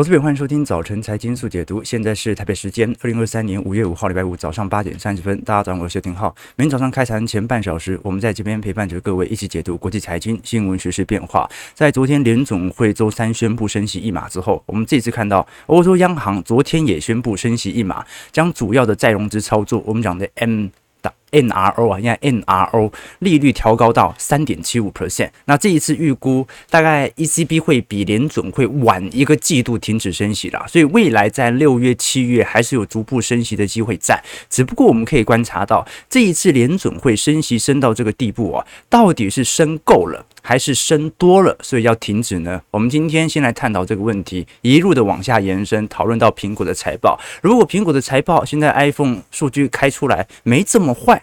投资朋友，欢迎收听早晨财经速解读。现在是台北时间二零二三年五月五号礼拜五早上八点三十分。大家早上好，我是谢廷浩。每天早上开盘前半小时，我们在这边陪伴着各位一起解读国际财经新闻、时事变化。在昨天联总会周三宣布升息一码之后，我们这次看到欧洲央行昨天也宣布升息一码，将主要的再融资操作，我们讲的 M。NRO 啊，现在 NRO 利率调高到三点七五 percent。那这一次预估大概 ECB 会比联准会晚一个季度停止升息啦，所以未来在六月、七月还是有逐步升息的机会在。只不过我们可以观察到，这一次联准会升息升到这个地步啊，到底是升够了还是升多了，所以要停止呢？我们今天先来探讨这个问题，一路的往下延伸，讨论到苹果的财报。如果苹果的财报现在 iPhone 数据开出来没这么坏。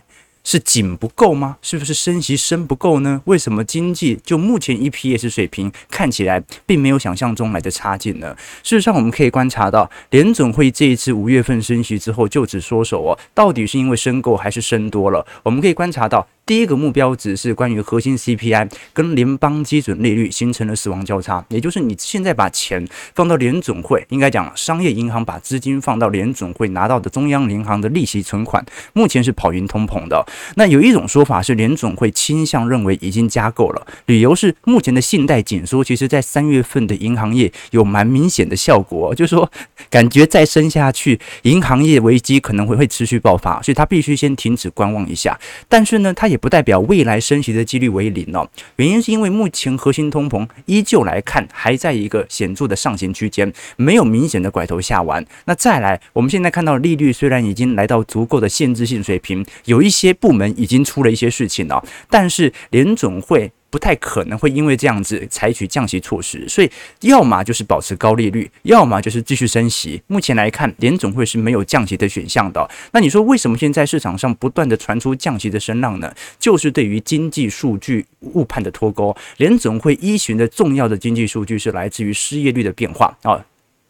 是紧不够吗？是不是升息升不够呢？为什么经济就目前 EPS 水平看起来并没有想象中来的差劲呢？事实上，我们可以观察到，联总会这一次五月份升息之后就此缩手哦，到底是因为升够还是升多了？我们可以观察到。第一个目标值是关于核心 CPI 跟联邦基准利率形成了死亡交叉，也就是你现在把钱放到联总会，应该讲商业银行把资金放到联总会拿到的中央银行的利息存款，目前是跑赢通膨的。那有一种说法是联总会倾向认为已经加够了，理由是目前的信贷紧缩，其实在三月份的银行业有蛮明显的效果，就是说感觉再升下去，银行业危机可能会会持续爆发，所以他必须先停止观望一下。但是呢，他也不代表未来升息的几率为零哦，原因是因为目前核心通膨依旧来看还在一个显著的上行区间，没有明显的拐头下弯。那再来，我们现在看到利率虽然已经来到足够的限制性水平，有一些部门已经出了一些事情了，但是联总会。不太可能会因为这样子采取降息措施，所以要么就是保持高利率，要么就是继续升息。目前来看，联总会是没有降息的选项的。那你说为什么现在市场上不断的传出降息的声浪呢？就是对于经济数据误判的脱钩。联总会依循的重要的经济数据是来自于失业率的变化啊。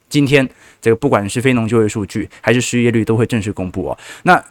今天这个不管是非农就业数据还是失业率都会正式公布哦。那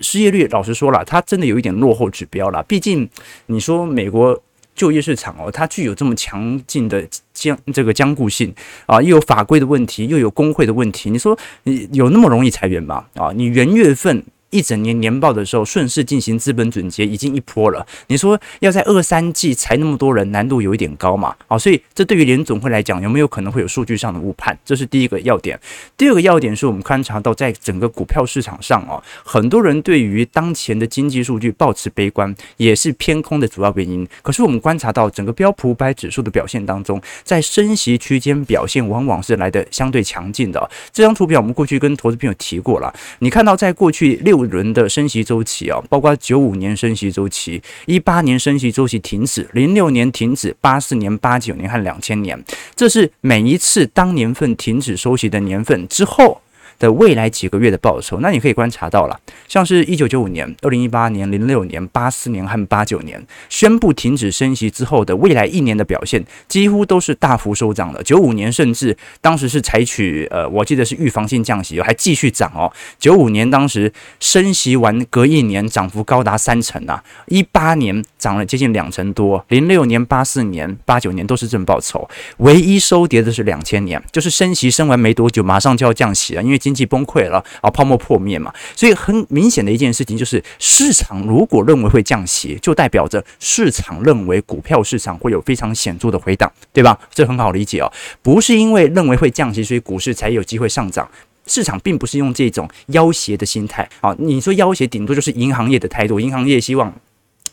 失业率老实说了，它真的有一点落后指标了。毕竟你说美国。就业市场哦，它具有这么强劲的僵这个坚固性啊，又有法规的问题，又有工会的问题，你说你有那么容易裁员吗？啊，你元月份。一整年年报的时候，顺势进行资本总结已经一波了。你说要在二三季裁那么多人，难度有一点高嘛？好，所以这对于联总会来讲，有没有可能会有数据上的误判？这是第一个要点。第二个要点是我们观察到，在整个股票市场上哦，很多人对于当前的经济数据抱持悲观，也是偏空的主要原因。可是我们观察到整个标普五百指数的表现当中，在升息区间表现往往是来的相对强劲的。这张图表我们过去跟投资朋友提过了，你看到在过去六。轮的升息周期啊，包括九五年升息周期、一八年升息周期停止、零六年停止、八四年、八九年和两千年，这是每一次当年份停止收息的年份之后。的未来几个月的报酬，那你可以观察到了，像是一九九五年、二零一八年、零六年、八四年和八九年宣布停止升息之后的未来一年的表现，几乎都是大幅收涨的。九五年甚至当时是采取呃，我记得是预防性降息，还继续涨哦。九五年当时升息完隔一年涨幅高达三成啊，一八年涨了接近两成多，零六年、八四年、八九年都是正报酬，唯一收跌的是两千年，就是升息升完没多久，马上就要降息了，因为经济崩溃了啊，泡沫破灭嘛，所以很明显的一件事情就是，市场如果认为会降息，就代表着市场认为股票市场会有非常显著的回档，对吧？这很好理解哦，不是因为认为会降息，所以股市才有机会上涨。市场并不是用这种要挟的心态啊，你说要挟，顶多就是银行业的态度，银行业希望。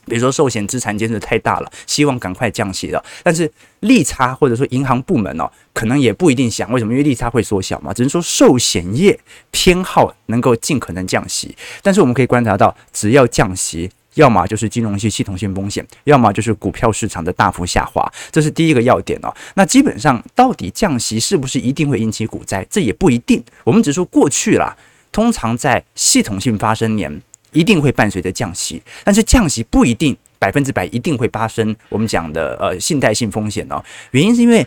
比如说寿险资产减值太大了，希望赶快降息了。但是利差或者说银行部门哦，可能也不一定想为什么，因为利差会缩小嘛。只是说寿险业偏好能够尽可能降息。但是我们可以观察到，只要降息，要么就是金融系系统性风险，要么就是股票市场的大幅下滑。这是第一个要点哦。那基本上到底降息是不是一定会引起股灾？这也不一定。我们只说过去啦，通常在系统性发生年。一定会伴随着降息，但是降息不一定百分之百一定会发生我们讲的呃信贷性风险哦。原因是因为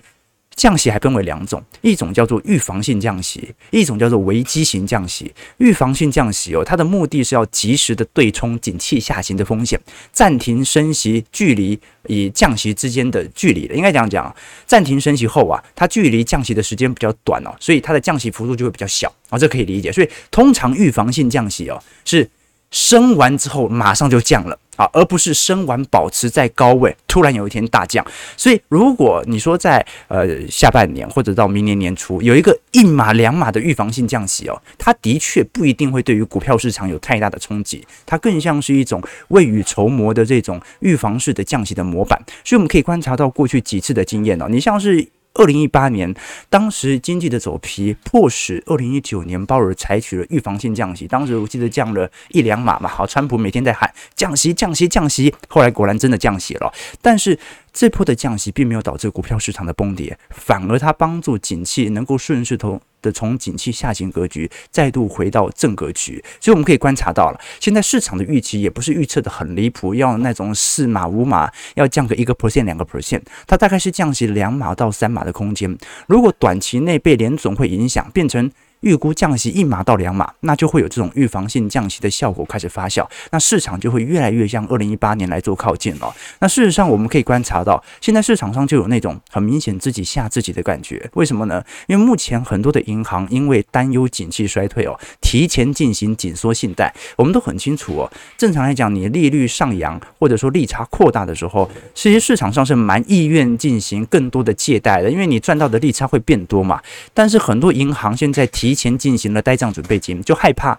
降息还分为两种，一种叫做预防性降息，一种叫做危机型降息。预防性降息哦，它的目的是要及时的对冲景气下行的风险，暂停升息距离与降息之间的距离。应该这样讲，暂停升息后啊，它距离降息的时间比较短哦，所以它的降息幅度就会比较小啊，这可以理解。所以通常预防性降息哦，是升完之后马上就降了。啊，而不是升完保持在高位，突然有一天大降。所以，如果你说在呃下半年或者到明年年初有一个一码两码的预防性降息哦，它的确不一定会对于股票市场有太大的冲击，它更像是一种未雨绸缪的这种预防式的降息的模板。所以，我们可以观察到过去几次的经验哦，你像是。二零一八年，当时经济的走皮迫使二零一九年鲍尔采取了预防性降息。当时我记得降了一两码嘛，好，川普每天在喊降息、降息、降息，后来果然真的降息了。但是这波的降息并没有导致股票市场的崩跌，反而它帮助景气能够顺势投。的从景气下行格局再度回到正格局，所以我们可以观察到了，现在市场的预期也不是预测的很离谱，要那种四码五码要降个一个 percent 两个 percent，它大概是降息两码到三码的空间。如果短期内被联总会影响，变成预估降息一码到两码，那就会有这种预防性降息的效果开始发酵，那市场就会越来越像二零一八年来做靠近了。那事实上，我们可以观察到，现在市场上就有那种很明显自己吓自己的感觉。为什么呢？因为目前很多的银行因为担忧景气衰退哦，提前进行紧缩信贷。我们都很清楚哦，正常来讲，你利率上扬或者说利差扩大的时候，其实市场上是蛮意愿进行更多的借贷的，因为你赚到的利差会变多嘛。但是很多银行现在提提前进行了呆账准备金，就害怕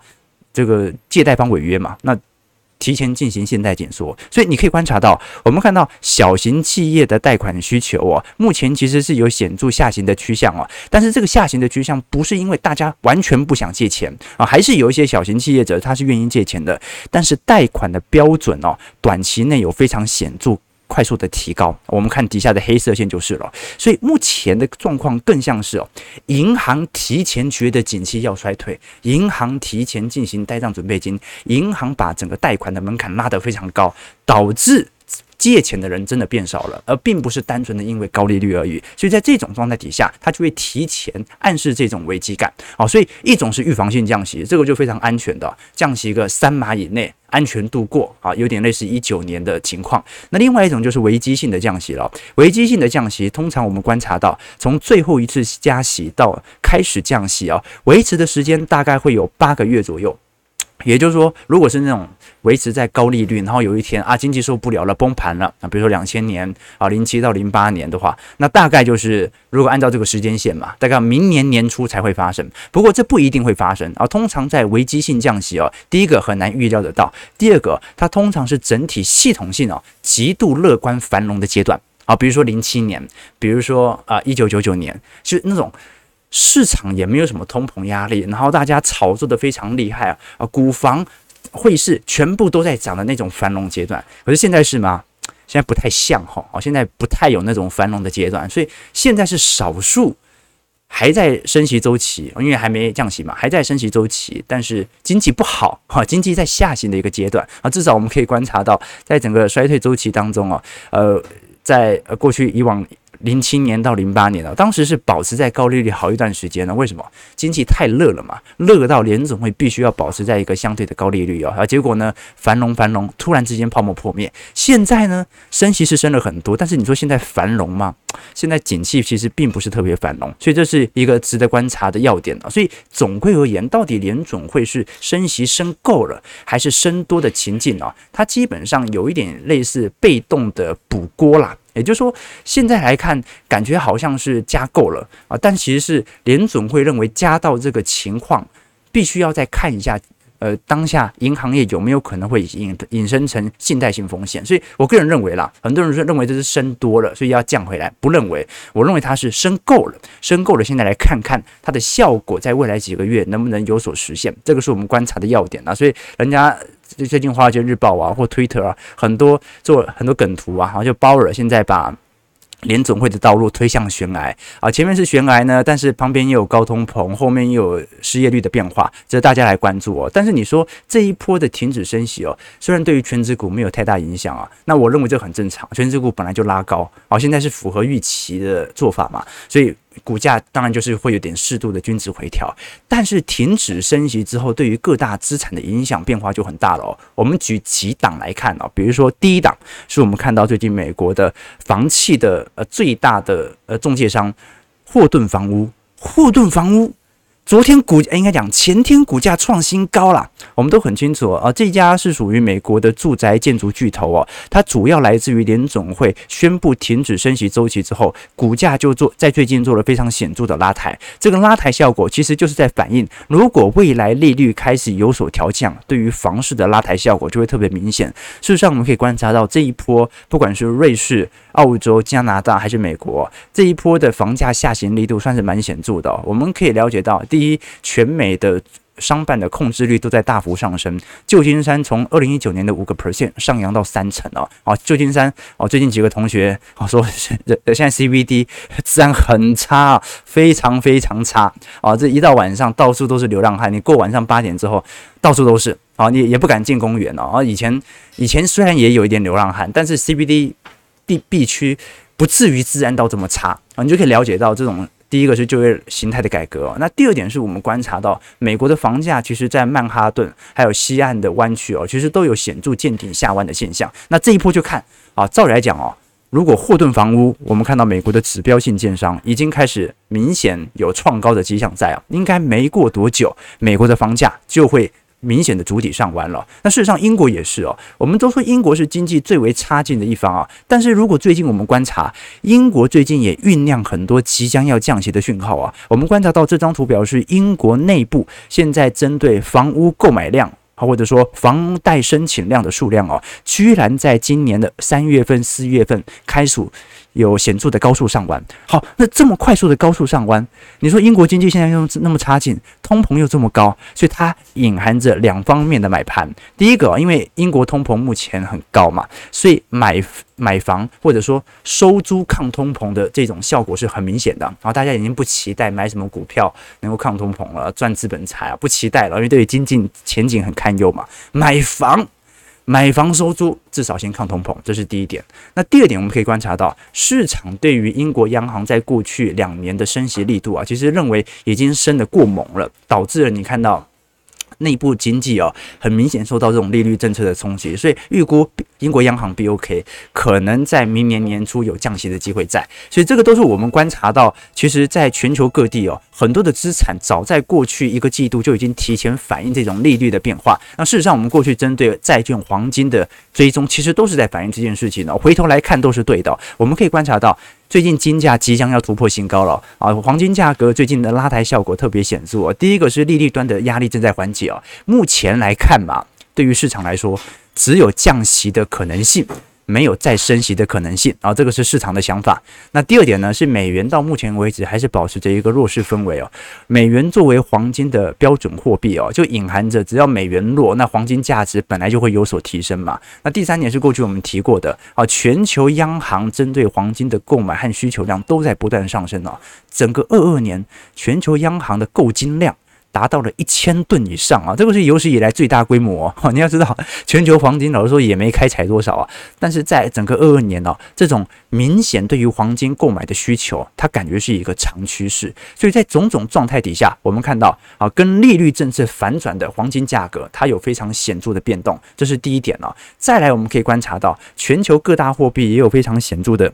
这个借贷方违约嘛？那提前进行信贷紧缩，所以你可以观察到，我们看到小型企业的贷款需求哦，目前其实是有显著下行的趋向哦。但是这个下行的趋向不是因为大家完全不想借钱啊，还是有一些小型企业者他是愿意借钱的，但是贷款的标准哦，短期内有非常显著。快速的提高，我们看底下的黑色线就是了。所以目前的状况更像是哦，银行提前觉得景气要衰退，银行提前进行呆账准备金，银行把整个贷款的门槛拉得非常高，导致。借钱的人真的变少了，而并不是单纯的因为高利率而已。所以在这种状态底下，它就会提前暗示这种危机感。好，所以一种是预防性降息，这个就非常安全的降息个三码以内，安全度过啊，有点类似一九年的情况。那另外一种就是危机性的降息了。危机性的降息，通常我们观察到，从最后一次加息到开始降息啊，维持的时间大概会有八个月左右。也就是说，如果是那种维持在高利率，然后有一天啊经济受不了了崩盘了啊，比如说两千年啊零七到零八年的话，那大概就是如果按照这个时间线嘛，大概明年年初才会发生。不过这不一定会发生啊，通常在危机性降息哦，第一个很难预料得到，第二个它通常是整体系统性哦极度乐观繁荣的阶段啊，比如说零七年，比如说啊一九九九年，是那种。市场也没有什么通膨压力，然后大家炒作的非常厉害啊啊，股房、汇市全部都在涨的那种繁荣阶段。可是现在是吗？现在不太像哈啊，现在不太有那种繁荣的阶段，所以现在是少数还在升息周期，因为还没降息嘛，还在升息周期，但是经济不好哈，经济在下行的一个阶段啊。至少我们可以观察到，在整个衰退周期当中啊，呃，在过去以往。零七年到零八年啊，当时是保持在高利率好一段时间呢。为什么？经济太热了嘛，热到联总会必须要保持在一个相对的高利率哦。啊，结果呢，繁荣繁荣，突然之间泡沫破灭。现在呢，升息是升了很多，但是你说现在繁荣吗？现在景气其实并不是特别繁荣，所以这是一个值得观察的要点啊。所以总归而言，到底联总会是升息升够了，还是升多的情境啊？它基本上有一点类似被动的补锅啦。也就是说，现在来看，感觉好像是加够了啊，但其实是联总会认为加到这个情况，必须要再看一下，呃，当下银行业有没有可能会引引申成信贷性风险。所以我个人认为啦，很多人说认为这是升多了，所以要降回来，不认为，我认为它是升够了，升够了。现在来看看它的效果，在未来几个月能不能有所实现，这个是我们观察的要点啊。所以人家。最近《华尔街日报》啊，或 Twitter 啊，很多做很多梗图啊，好像就鲍尔现在把联总会的道路推向悬崖啊！前面是悬崖呢，但是旁边又有高通膨，后面又有失业率的变化，值得大家来关注哦。但是你说这一波的停止升息哦，虽然对于全职股没有太大影响啊，那我认为这很正常，全职股本来就拉高，好，现在是符合预期的做法嘛，所以。股价当然就是会有点适度的均值回调，但是停止升级之后，对于各大资产的影响变化就很大了哦。我们举几档来看哦，比如说第一档是我们看到最近美国的房企的呃最大的呃中介商霍顿房屋，霍顿房屋。昨天股应该讲前天股价创新高了，我们都很清楚啊。这家是属于美国的住宅建筑巨头哦，它主要来自于联总会宣布停止升息周期之后，股价就做在最近做了非常显著的拉抬。这个拉抬效果其实就是在反映，如果未来利率开始有所调降，对于房市的拉抬效果就会特别明显。事实上，我们可以观察到这一波，不管是瑞士、澳洲、加拿大还是美国，这一波的房价下行力度算是蛮显著的。我们可以了解到。第一，全美的商办的控制率都在大幅上升。旧金山从二零一九年的五个 percent 上扬到三成哦。啊，旧金山哦，最近几个同学啊说，现在 CBD 治安很差，非常非常差啊。这一到晚上，到处都是流浪汉。你过晚上八点之后，到处都是啊，你也不敢进公园哦。啊，以前以前虽然也有一点流浪汉，但是 CBD 必必区不至于治安到这么差啊。你就可以了解到这种。第一个是就业形态的改革，那第二点是我们观察到美国的房价，其实在曼哈顿还有西岸的湾区哦，其实都有显著见顶下弯的现象。那这一波就看啊，照理来讲哦，如果霍顿房屋，我们看到美国的指标性建商已经开始明显有创高的迹象在啊，应该没过多久，美国的房价就会。明显的主体上弯了，那事实上英国也是哦。我们都说英国是经济最为差劲的一方啊，但是如果最近我们观察，英国最近也酝酿很多即将要降息的讯号啊。我们观察到这张图表是英国内部现在针对房屋购买量，或者说房贷申请量的数量哦，居然在今年的三月份、四月份开始。有显著的高速上弯，好，那这么快速的高速上弯，你说英国经济现在又那么差劲，通膨又这么高，所以它隐含着两方面的买盘。第一个，因为英国通膨目前很高嘛，所以买买房或者说收租抗通膨的这种效果是很明显的。然后大家已经不期待买什么股票能够抗通膨了，赚资本财啊，不期待了，因为对于经济前景很堪忧嘛，买房。买房收租至少先抗通膨，这是第一点。那第二点，我们可以观察到市场对于英国央行在过去两年的升息力度啊，其实认为已经升得过猛了，导致了你看到。内部经济哦，很明显受到这种利率政策的冲击，所以预估英国央行 BOK 可能在明年年初有降息的机会在，所以这个都是我们观察到，其实在全球各地哦，很多的资产早在过去一个季度就已经提前反映这种利率的变化。那事实上，我们过去针对债券、黄金的追踪，其实都是在反映这件事情的。回头来看，都是对的。我们可以观察到。最近金价即将要突破新高了啊！黄金价格最近的拉抬效果特别显著。第一个是利率端的压力正在缓解啊。目前来看嘛，对于市场来说，只有降息的可能性。没有再升息的可能性啊，这个是市场的想法。那第二点呢，是美元到目前为止还是保持着一个弱势氛围哦。美元作为黄金的标准货币哦，就隐含着只要美元弱，那黄金价值本来就会有所提升嘛。那第三点是过去我们提过的啊，全球央行针对黄金的购买和需求量都在不断上升哦。整个二二年全球央行的购金量。达到了一千吨以上啊，这个是有史以来最大规模哦。你要知道，全球黄金老实说也没开采多少啊，但是在整个二二年哦，这种明显对于黄金购买的需求，它感觉是一个长趋势。所以在种种状态底下，我们看到啊，跟利率政策反转的黄金价格，它有非常显著的变动，这是第一点哦。再来，我们可以观察到全球各大货币也有非常显著的。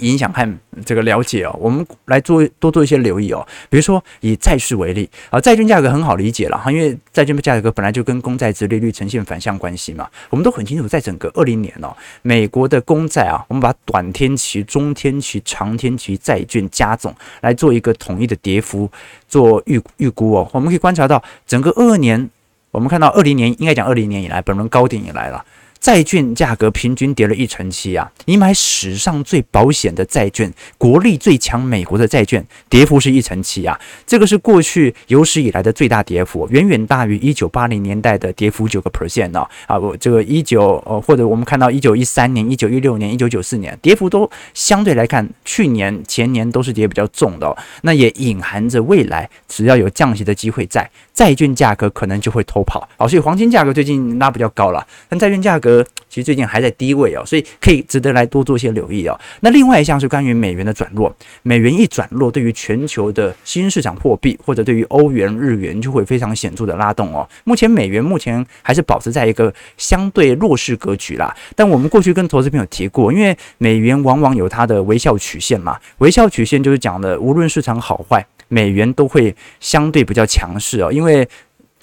影响和这个了解哦，我们来做多做一些留意哦。比如说以债市为例啊，债券价格很好理解了哈，因为债券的价格本来就跟公债殖利率呈现反向关系嘛。我们都很清楚，在整个二零年哦，美国的公债啊，我们把短天期、中天期、长天期债券加总来做一个统一的跌幅做预预估哦。我们可以观察到，整个二二年，我们看到二零年应该讲二零年以来本轮高点以来了。债券价格平均跌了一成七啊！你买史上最保险的债券，国力最强美国的债券，跌幅是一成七啊！这个是过去有史以来的最大跌幅，远远大于一九八零年代的跌幅九个 percent 呢啊！我这个一九呃，或者我们看到一九一三年、一九一六年、一九九四年，跌幅都相对来看，去年前年都是跌比较重的哦。那也隐含着未来只要有降息的机会在，债券价格可能就会偷跑。好，所以黄金价格最近拉比较高了，但债券价格。呃其实最近还在低位哦，所以可以值得来多做些留意哦。那另外一项是关于美元的转弱，美元一转弱，对于全球的新市场货币或者对于欧元、日元就会非常显著的拉动哦。目前美元目前还是保持在一个相对弱势格局啦。但我们过去跟投资朋友提过，因为美元往往有它的微笑曲线嘛，微笑曲线就是讲的，无论市场好坏，美元都会相对比较强势哦。因为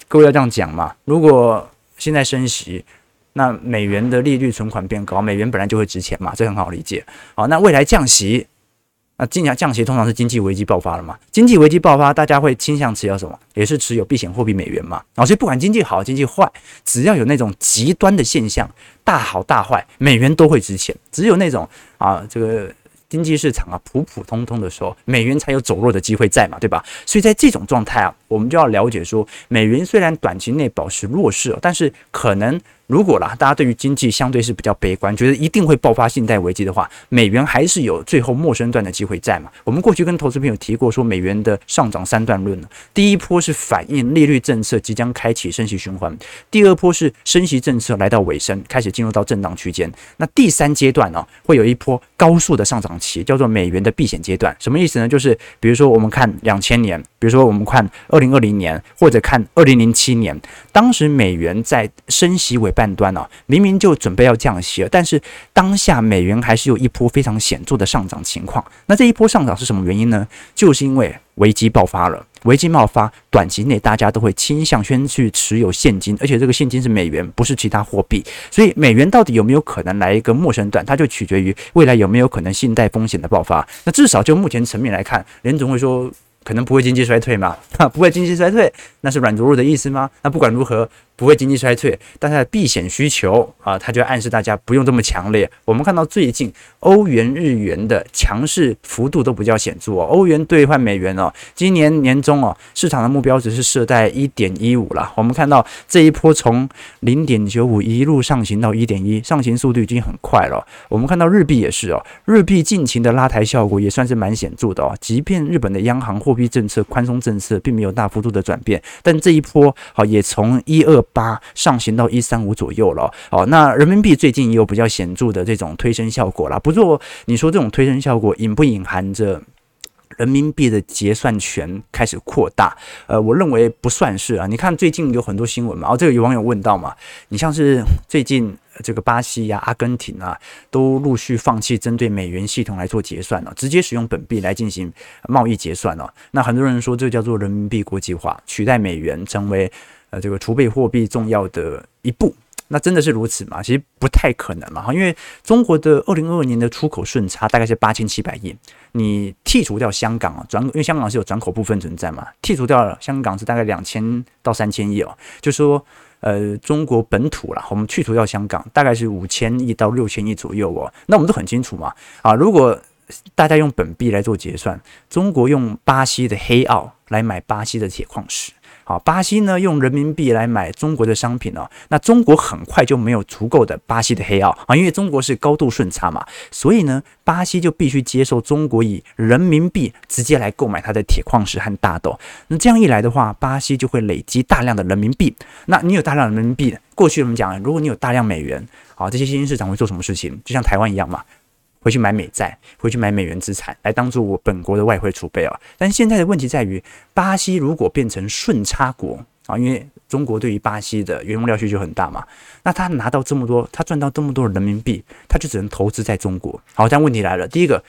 各位要这样讲嘛，如果现在升息。那美元的利率存款变高，美元本来就会值钱嘛，这很好理解。好，那未来降息，那经常降息通常是经济危机爆发了嘛？经济危机爆发，大家会倾向持有什么？也是持有避险货币美元嘛。啊，所以不管经济好经济坏，只要有那种极端的现象，大好大坏，美元都会值钱。只有那种啊，这个。经济市场啊，普普通通的时候，美元才有走弱的机会在嘛，对吧？所以在这种状态啊，我们就要了解说，美元虽然短期内保持弱势，但是可能如果啦，大家对于经济相对是比较悲观，觉得一定会爆发信贷危机的话，美元还是有最后末升段的机会在嘛。我们过去跟投资朋友提过，说美元的上涨三段论呢，第一波是反映利率政策即将开启升息循环，第二波是升息政策来到尾声，开始进入到震荡区间，那第三阶段呢，会有一波高速的上涨。期叫做美元的避险阶段，什么意思呢？就是比如说我们看两千年，比如说我们看二零二零年，或者看二零零七年，当时美元在升息尾半段啊，明明就准备要降息了，但是当下美元还是有一波非常显著的上涨情况。那这一波上涨是什么原因呢？就是因为危机爆发了。危机爆发，短期内大家都会倾向先去持有现金，而且这个现金是美元，不是其他货币。所以美元到底有没有可能来一个末升段，它就取决于未来有没有可能信贷风险的爆发。那至少就目前层面来看，联总会说可能不会经济衰退嘛？哈，不会经济衰退，那是软着陆的意思吗？那不管如何。不会经济衰退，但它的避险需求啊，它就暗示大家不用这么强烈。我们看到最近欧元、日元的强势幅度都比较显著哦。欧元兑换美元哦，今年年中哦，市场的目标值是设在一点一五了。我们看到这一波从零点九五一路上行到一点一，上行速度已经很快了。我们看到日币也是哦，日币近期的拉抬效果也算是蛮显著的哦。即便日本的央行货币政策宽松政策并没有大幅度的转变，但这一波好也从一二。八上行到一三五左右了，哦，那人民币最近也有比较显著的这种推升效果啦。不过你说这种推升效果隐不隐含着人民币的结算权开始扩大？呃，我认为不算是啊。你看最近有很多新闻嘛，哦，这个有网友问到嘛，你像是最近这个巴西呀、阿根廷啊，都陆续放弃针对美元系统来做结算了，直接使用本币来进行贸易结算了。那很多人说这叫做人民币国际化，取代美元成为。这个储备货币重要的一步，那真的是如此吗？其实不太可能嘛，哈，因为中国的二零二二年的出口顺差大概是八千七百亿，你剔除掉香港啊，转因为香港是有转口部分存在嘛，剔除掉了香港是大概两千到三千亿哦，就说呃中国本土啦，我们去除掉香港，大概是五千亿到六千亿左右哦，那我们都很清楚嘛，啊，如果大家用本币来做结算，中国用巴西的黑澳来买巴西的铁矿石。好，巴西呢用人民币来买中国的商品哦，那中国很快就没有足够的巴西的黑奥啊，因为中国是高度顺差嘛，所以呢，巴西就必须接受中国以人民币直接来购买它的铁矿石和大豆。那这样一来的话，巴西就会累积大量的人民币。那你有大量人民币，过去我们讲，如果你有大量美元，好，这些新兴市场会做什么事情？就像台湾一样嘛。回去买美债，回去买美元资产，来当做我本国的外汇储备啊。但现在的问题在于，巴西如果变成顺差国啊，因为中国对于巴西的原物料需求很大嘛，那他拿到这么多，他赚到这么多人民币，他就只能投资在中国。好，但问题来了，第一个，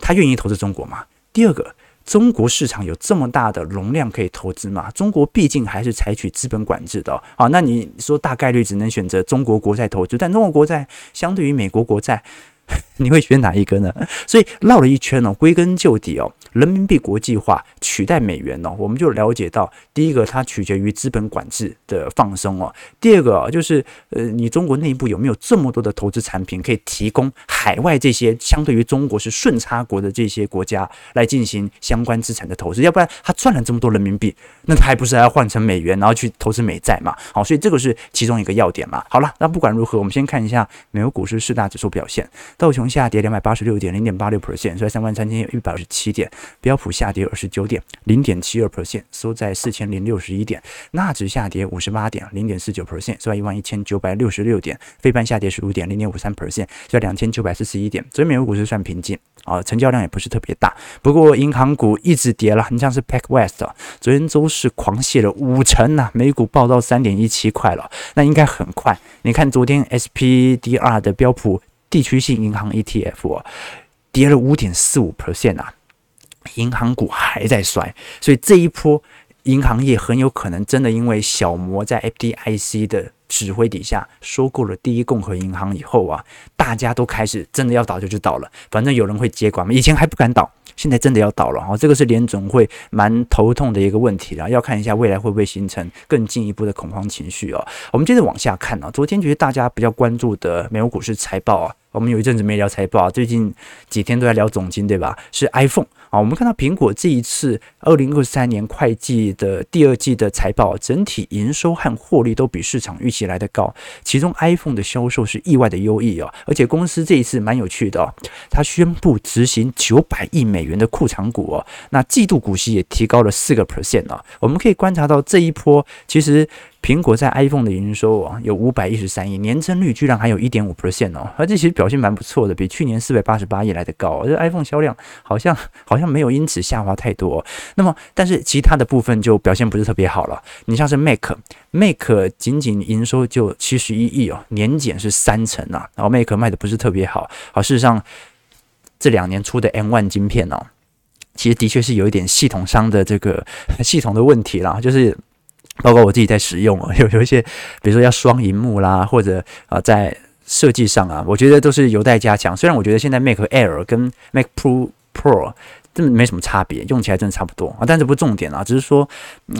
他愿意投资中国吗？第二个，中国市场有这么大的容量可以投资吗？中国毕竟还是采取资本管制的哦。好，那你说大概率只能选择中国国债投资，但中国国债相对于美国国债。你会选哪一个呢？所以绕了一圈哦，归根究底哦，人民币国际化取代美元呢、我们就了解到，第一个它取决于资本管制的放松哦，第二个、就是呃，你中国内部有没有这么多的投资产品可以提供海外这些相对于中国是顺差国的这些国家来进行相关资产的投资？要不然他赚了这么多人民币，那他还不是还要换成美元，然后去投资美债嘛？好，所以这个是其中一个要点嘛。好了，那不管如何，我们先看一下美国股市四大指数表现，道琼下跌两百八十六点，零点八六 percent，收在三万三千一百二十七点；标普下跌二十九点，零点七二 percent，收在四千零六十一点；纳指下跌五十八点，零点四九 percent，收在一万一千九百六十六点；费半下跌十五点，零点五三 percent，收在两千九百四十一点。所以美国股市算平静啊，成交量也不是特别大。不过银行股一直跌了，你像是 PacWest 啊，昨天周四狂泻了五成啊，美股爆到三点一七块了，那应该很快。你看昨天 SPDR 的标普地区性银行 ETF，跌了五点四五 percent 啊，银行股还在摔，所以这一波银行业很有可能真的因为小摩在 FDIC 的指挥底下收购了第一共和银行以后啊，大家都开始真的要倒就就倒了，反正有人会接管嘛。以前还不敢倒，现在真的要倒了哈。这个是联总会蛮头痛的一个问题了，要看一下未来会不会形成更进一步的恐慌情绪哦。我们接着往下看啊，昨天其实大家比较关注的美国股市财报啊，我们有一阵子没聊财报，最近几天都在聊总金对吧？是 iPhone。啊，我们看到苹果这一次二零二三年会计的第二季的财报，整体营收和获利都比市场预期来得高。其中 iPhone 的销售是意外的优异哦，而且公司这一次蛮有趣的哦，它宣布执行九百亿美元的库藏股哦，那季度股息也提高了四个 percent 啊。我们可以观察到这一波其实。苹果在 iPhone 的营收啊有五百一十三亿，年增率居然还有一点五 percent 哦，而这其实表现蛮不错的，比去年四百八十八亿来的高。这 iPhone 销量好像 好像没有因此下滑太多。那么，但是其他的部分就表现不是特别好了。你像是 Mac，Mac 仅仅营收就七十一亿哦，年减是三成啊。然后 Mac 卖的不是特别好。好，事实上这两年出的 M1 晶片哦，其实的确是有一点系统上的这个系统的问题啦，就是。包括我自己在使用啊，有有一些，比如说要双荧幕啦，或者啊，在设计上啊，我觉得都是有待加强。虽然我觉得现在 Mac Air 跟 Mac Pro Pro 真的没什么差别，用起来真的差不多啊，但这不是重点啊，只是说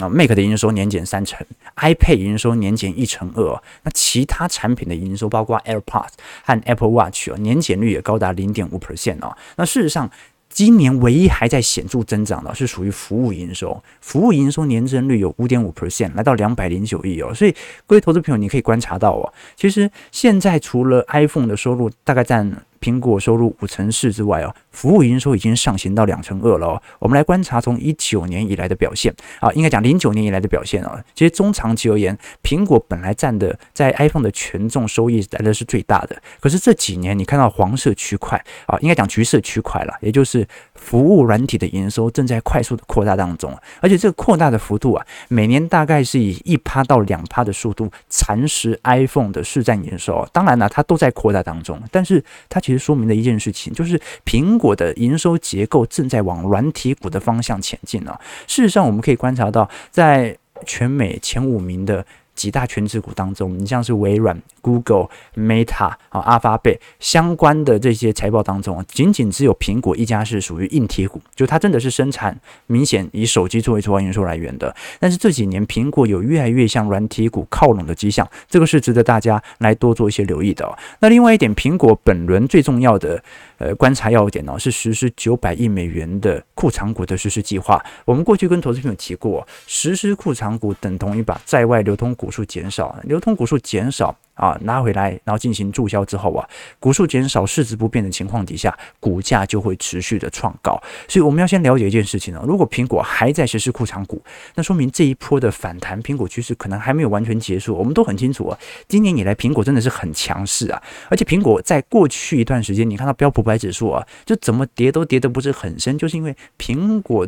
啊，Mac 的营收年减三成，iPad 营收年减一成二，那其他产品的营收，包括 AirPods 和 Apple Watch 啊，年减率也高达零点五 percent 哦。那事实上。今年唯一还在显著增长的是属于服务营收，服务营收年增率有五点五 percent，来到两百零九亿哦。所以各位投资朋友，你可以观察到哦，其实现在除了 iPhone 的收入大概占苹果收入五成四之外哦，服务营收已经上行到两成二了哦。我们来观察从一九年以来的表现啊，应该讲零九年以来的表现啊。其实中长期而言，苹果本来占的在 iPhone 的权重收益来的是最大的。可是这几年你看到黄色区块啊，应该讲橘色区块了，也就是服务软体的营收正在快速的扩大当中，而且这个扩大的幅度啊，每年大概是以一趴到两趴的速度蚕食 iPhone 的市占营收。当然了，它都在扩大当中，但是它其实。说明的一件事情，就是苹果的营收结构正在往软体股的方向前进了。事实上，我们可以观察到，在全美前五名的。几大全值股当中，你像是微软、Google、Meta 啊、阿发贝相关的这些财报当中，仅仅只有苹果一家是属于硬体股，就它真的是生产明显以手机作为主要营收来源的。但是这几年苹果有越来越向软体股靠拢的迹象，这个是值得大家来多做一些留意的。那另外一点，苹果本轮最重要的呃观察要点呢，是实施九百亿美元的库藏股的实施计划。我们过去跟投资朋友提过，实施库藏股等同于把在外流通股。股数减少，流通股数减少啊，拿回来，然后进行注销之后啊，股数减少，市值不变的情况底下，股价就会持续的创高。所以我们要先了解一件事情呢，如果苹果还在实施库藏股，那说明这一波的反弹，苹果趋势可能还没有完全结束。我们都很清楚啊，今年以来苹果真的是很强势啊，而且苹果在过去一段时间，你看到标普百指数啊，就怎么跌都跌得不是很深，就是因为苹果。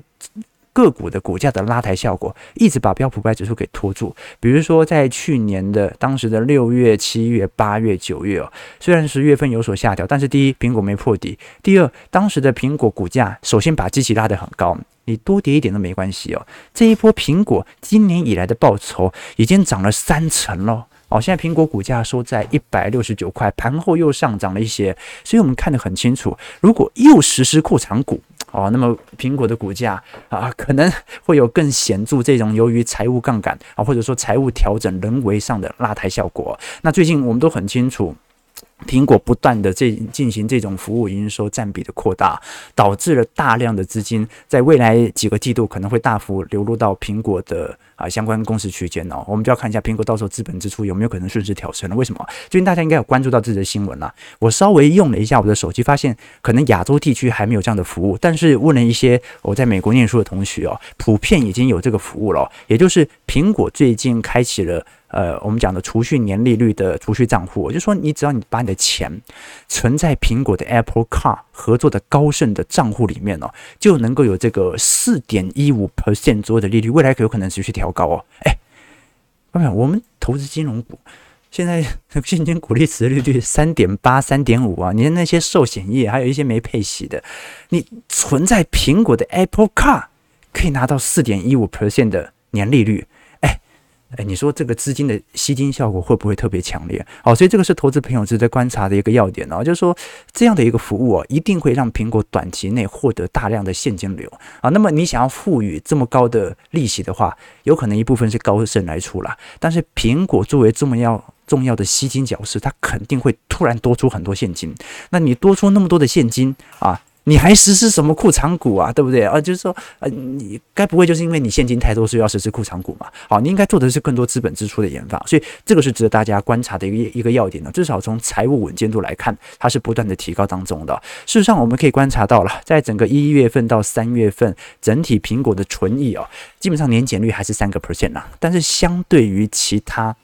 个股的股价的拉抬效果，一直把标普百指数给拖住。比如说，在去年的当时的六月、七月、八月、九月哦，虽然十月份有所下调，但是第一，苹果没破底；第二，当时的苹果股价首先把基期拉得很高，你多跌一点都没关系哦。这一波苹果今年以来的报酬已经涨了三成了哦。现在苹果股价收在一百六十九块，盘后又上涨了一些，所以我们看得很清楚，如果又实施扩产股。哦，那么苹果的股价啊，可能会有更显著这种由于财务杠杆啊，或者说财务调整人为上的拉抬效果。那最近我们都很清楚。苹果不断的这进行这种服务营收占比的扩大，导致了大量的资金在未来几个季度可能会大幅流入到苹果的啊相关公司区间哦。我们就要看一下苹果到时候资本支出有没有可能顺势调升了。为什么？最近大家应该有关注到这则新闻了。我稍微用了一下我的手机，发现可能亚洲地区还没有这样的服务，但是问了一些我在美国念书的同学哦，普遍已经有这个服务了。也就是苹果最近开启了。呃，我们讲的储蓄年利率的储蓄账户，我就说你只要你把你的钱存在苹果的 Apple Car 合作的高盛的账户里面哦，就能够有这个四点一五 percent 左右的利率，未来可有可能持续调高哦。哎，朋友，我们投资金融股，现在现金股利殖利率三点八、三点五啊，你看那些寿险业，还有一些没配息的，你存在苹果的 Apple Car 可以拿到四点一五 percent 的年利率。哎，你说这个资金的吸金效果会不会特别强烈？好，所以这个是投资朋友值得观察的一个要点哦，就是说这样的一个服务哦，一定会让苹果短期内获得大量的现金流啊。那么你想要赋予这么高的利息的话，有可能一部分是高盛来出了，但是苹果作为这么要重要的吸金角色，它肯定会突然多出很多现金。那你多出那么多的现金啊？你还实施什么库藏股啊？对不对啊？就是说，呃，你该不会就是因为你现金太多，所以要实施库藏股嘛？好，你应该做的是更多资本支出的研发，所以这个是值得大家观察的一个一个要点呢。至少从财务稳健度来看，它是不断的提高当中的。事实上，我们可以观察到了，在整个一月份到三月份，整体苹果的纯益哦，基本上年减率还是三个 percent 啊。但是相对于其他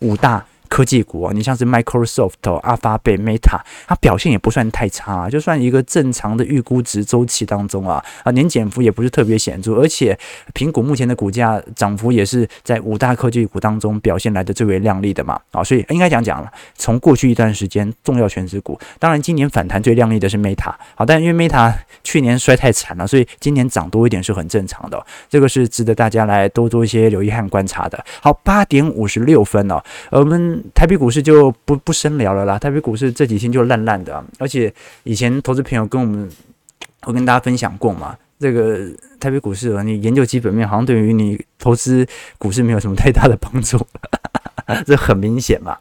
五大。科技股啊，你像是 Microsoft、阿发贝、Meta，它表现也不算太差啊，就算一个正常的预估值周期当中啊，啊年减幅也不是特别显著，而且苹果目前的股价涨幅也是在五大科技股当中表现来的最为亮丽的嘛，啊，所以应该讲讲了，从过去一段时间重要权值股，当然今年反弹最亮丽的是 Meta，好，但因为 Meta 去年衰太惨了，所以今年涨多一点是很正常的，这个是值得大家来多做一些留意和观察的。好，八点五十六分哦，我们。台北股市就不不深聊了啦。台北股市这几天就烂烂的，而且以前投资朋友跟我们，我跟大家分享过嘛，这个台北股市啊，你研究基本面好像对于你投资股市没有什么太大的帮助，这很明显嘛。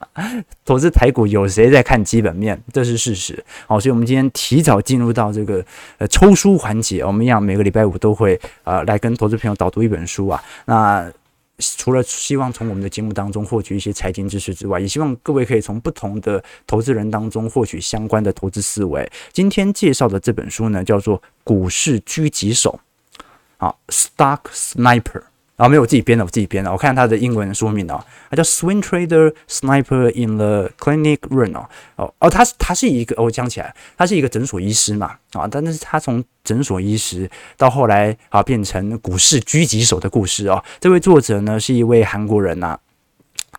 投资台股有谁在看基本面？这是事实。好，所以我们今天提早进入到这个呃抽书环节，我们一样每个礼拜五都会啊、呃、来跟投资朋友导读一本书啊。那除了希望从我们的节目当中获取一些财经知识之外，也希望各位可以从不同的投资人当中获取相关的投资思维。今天介绍的这本书呢，叫做《股市狙击手》，啊，Stock Sniper。然后没有我自己编的，我自己编的。我看它的英文说明哦，它叫 Swing Trader Sniper in the Clinic Run 哦哦哦，他他是一个，我讲起来，他是一个诊所医师嘛啊，但是他从诊所医师到后来啊变成股市狙击手的故事哦。这位作者呢是一位韩国人呐、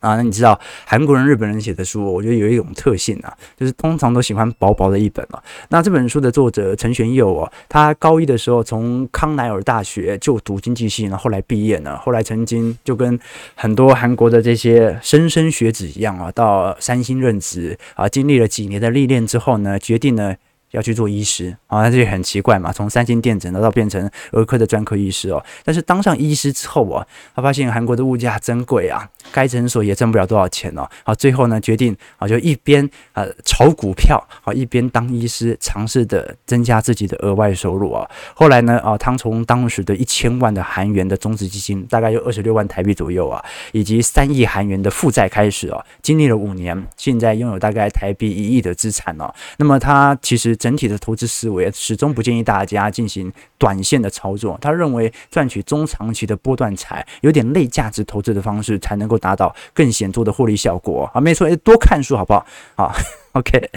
啊，那你知道韩国人、日本人写的书，我觉得有一种特性啊，就是通常都喜欢薄薄的一本啊。那这本书的作者陈玄佑哦，他高一的时候从康奈尔大学就读经济系，然后后来毕业呢，后来曾经就跟很多韩国的这些莘莘学子一样啊，到三星任职啊，经历了几年的历练之后呢，决定呢。要去做医师啊，那这也很奇怪嘛。从三星电子呢到变成儿科的专科医师哦，但是当上医师之后啊，他发现韩国的物价真贵啊，该诊所也挣不了多少钱哦。好，最后呢决定啊，就一边呃炒股票，好一边当医师，尝试的增加自己的额外收入啊。后来呢啊，他从当时的一千万的韩元的种子基金，大概有二十六万台币左右啊，以及三亿韩元的负债开始哦，经历了五年，现在拥有大概台币一亿的资产哦。那么他其实。整体的投资思维始终不建议大家进行短线的操作。他认为赚取中长期的波段财，有点类价值投资的方式，才能够达到更显著的获利效果啊！没错，多看书好不好？好，OK。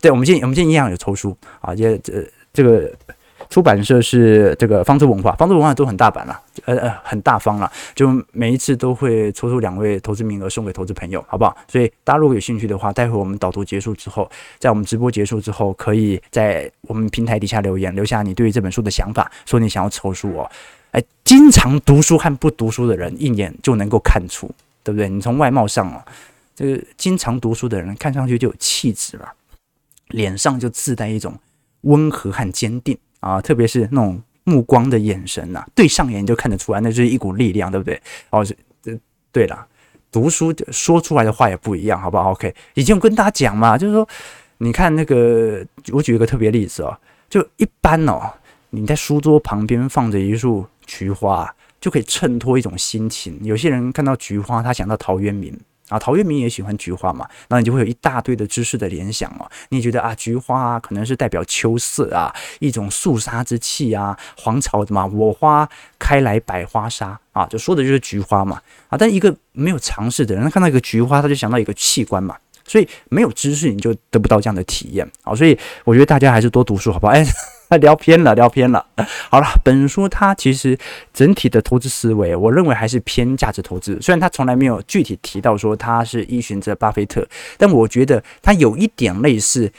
对，我们今天我们今天一样有抽书啊，这这这个。出版社是这个方舟文化，方舟文化都很大版了，呃呃，很大方了，就每一次都会抽出两位投资名额送给投资朋友，好不好？所以大家如果有兴趣的话，待会我们导读结束之后，在我们直播结束之后，可以在我们平台底下留言，留下你对于这本书的想法，说你想要抽书哦。哎，经常读书和不读书的人一眼就能够看出，对不对？你从外貌上哦，这个经常读书的人看上去就有气质了，脸上就自带一种温和和坚定。啊，特别是那种目光的眼神呐、对上眼就看得出来，那就是一股力量，对不对？哦，这对了，读书说出来的话也不一样，好不好？OK，以前我跟大家讲嘛，就是说，你看那个，我举一个特别例子哦，就一般哦，你在书桌旁边放着一束菊花，就可以衬托一种心情。有些人看到菊花，他想到陶渊明。啊，陶渊明也喜欢菊花嘛，那你就会有一大堆的知识的联想哦。你觉得啊，菊花啊，可能是代表秋色啊，一种肃杀之气啊，黄巢的嘛，我花开来百花杀啊，就说的就是菊花嘛。啊，但一个没有常识的人，他看到一个菊花，他就想到一个器官嘛，所以没有知识你就得不到这样的体验啊。所以我觉得大家还是多读书好不好？哎。聊偏了，聊偏了。好了，本书它其实整体的投资思维，我认为还是偏价值投资。虽然他从来没有具体提到说他是依循着巴菲特，但我觉得他有一点类似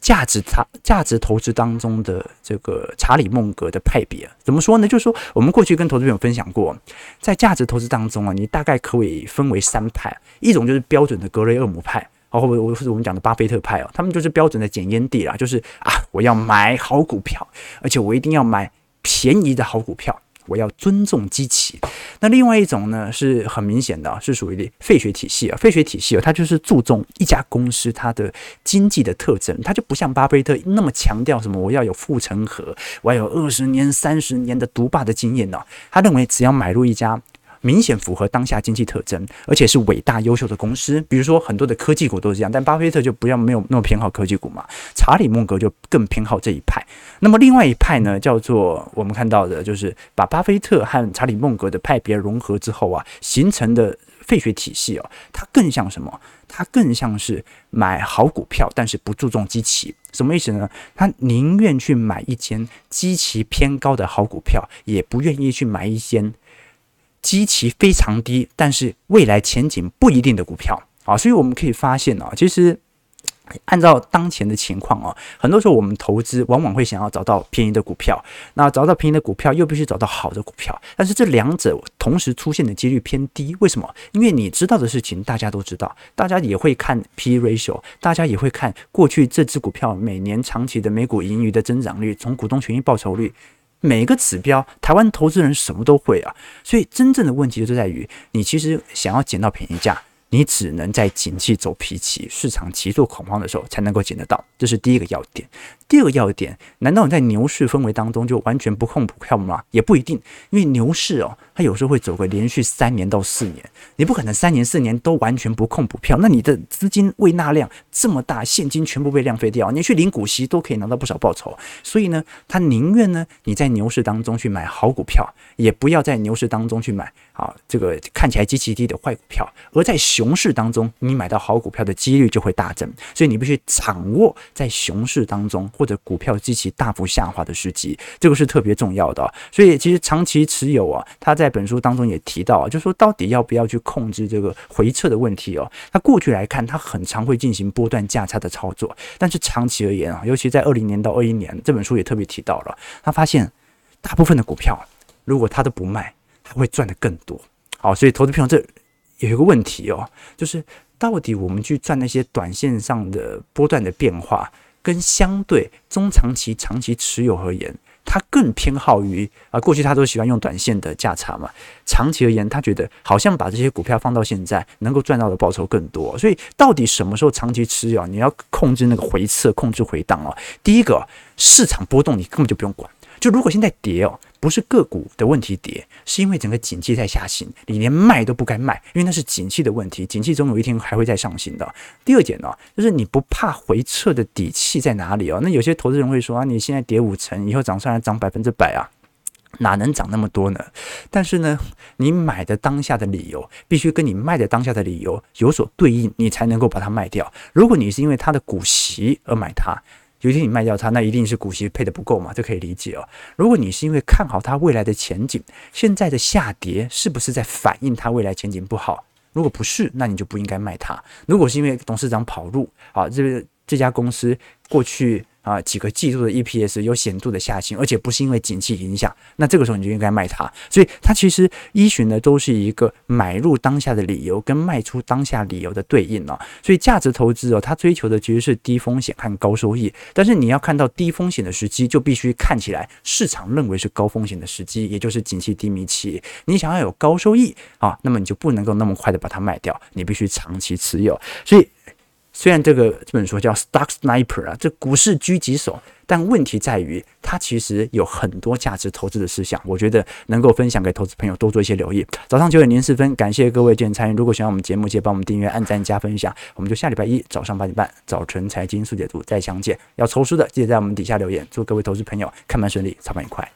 价值差价值投资当中的这个查理孟格的派别。怎么说呢？就是说我们过去跟投资朋友分享过，在价值投资当中啊，你大概可以分为三派，一种就是标准的格雷厄姆派。或者我是我们讲的巴菲特派哦，他们就是标准的检验地啦，就是啊，我要买好股票，而且我一定要买便宜的好股票，我要尊重机器。那另外一种呢，是很明显的，是属于费雪体系啊，费雪体系啊，它就是注重一家公司它的经济的特征，它就不像巴菲特那么强调什么我要有护城河，我要有二十年、三十年的独霸的经验呢。他认为只要买入一家。明显符合当下经济特征，而且是伟大优秀的公司，比如说很多的科技股都是这样，但巴菲特就不要没有那么偏好科技股嘛。查理孟格就更偏好这一派。那么另外一派呢，叫做我们看到的，就是把巴菲特和查理孟格的派别融合之后啊，形成的费雪体系哦，它更像什么？它更像是买好股票，但是不注重基期。什么意思呢？他宁愿去买一间基期偏高的好股票，也不愿意去买一间。基期非常低，但是未来前景不一定的股票啊，所以我们可以发现啊，其实按照当前的情况啊，很多时候我们投资往往会想要找到便宜的股票，那找到便宜的股票又必须找到好的股票，但是这两者同时出现的几率偏低。为什么？因为你知道的事情大家都知道，大家也会看 P ratio，大家也会看过去这只股票每年长期的每股盈余的增长率，从股东权益报酬率。每个指标，台湾投资人什么都会啊，所以真正的问题就在于，你其实想要捡到便宜价。你只能在景气走脾气、市场极度恐慌的时候才能够捡得到，这是第一个要点。第二个要点，难道你在牛市氛围当中就完全不控股票吗？也不一定，因为牛市哦，它有时候会走个连续三年到四年，你不可能三年四年都完全不控股票，那你的资金未纳量这么大，现金全部被浪费掉，你去领股息都可以拿到不少报酬。所以呢，他宁愿呢你在牛市当中去买好股票，也不要在牛市当中去买啊这个看起来极其低的坏股票，而在熊市当中，你买到好股票的几率就会大增，所以你必须掌握在熊市当中或者股票极其大幅下滑的时机，这个是特别重要的。所以其实长期持有啊，他在本书当中也提到，就说到底要不要去控制这个回撤的问题哦。他过去来看，他很常会进行波段价差的操作，但是长期而言啊，尤其在二零年到二一年，这本书也特别提到了，他发现大部分的股票如果他都不卖，会赚得更多。好，所以投资朋友这。有一个问题哦，就是到底我们去赚那些短线上的波段的变化，跟相对中长期、长期持有而言，他更偏好于啊，过去他都喜欢用短线的价差嘛，长期而言，他觉得好像把这些股票放到现在，能够赚到的报酬更多。所以，到底什么时候长期持有？你要控制那个回撤，控制回档哦。第一个，市场波动你根本就不用管。就如果现在跌哦，不是个股的问题跌，是因为整个景气在下行，你连卖都不该卖，因为那是景气的问题，景气总有一天还会再上行的。第二点呢，就是你不怕回撤的底气在哪里哦？那有些投资人会说啊，你现在跌五成，以后涨上来涨百分之百啊，哪能涨那么多呢？但是呢，你买的当下的理由必须跟你卖的当下的理由有所对应，你才能够把它卖掉。如果你是因为它的股息而买它。有一天你卖掉它，那一定是股息配的不够嘛，这可以理解哦。如果你是因为看好它未来的前景，现在的下跌是不是在反映它未来前景不好？如果不是，那你就不应该卖它。如果是因为董事长跑路啊，这个这家公司过去啊几个季度的 EPS 有显著的下行，而且不是因为景气影响，那这个时候你就应该卖它。所以它其实依循的都是一个买入当下的理由跟卖出当下理由的对应哦。所以价值投资哦，它追求的其实是低风险和高收益，但是你要看到低风险的时机，就必须看起来市场认为是高风险的时机，也就是景气低迷期。你想要有高收益啊，那么你就不能够那么快的把它卖掉，你必须长期持有。所以。虽然这个这本书叫 Stock Sniper 啊，这股市狙击手，但问题在于它其实有很多价值投资的思想，我觉得能够分享给投资朋友多做一些留意。早上九点零四分，感谢各位今天参与。如果喜欢我们节目，记得帮我们订阅、按赞、加分享。我们就下礼拜一早上八点半，早晨财经速解读再相见。要抽书的，记得在我们底下留言。祝各位投资朋友看盘顺利，操盘愉快。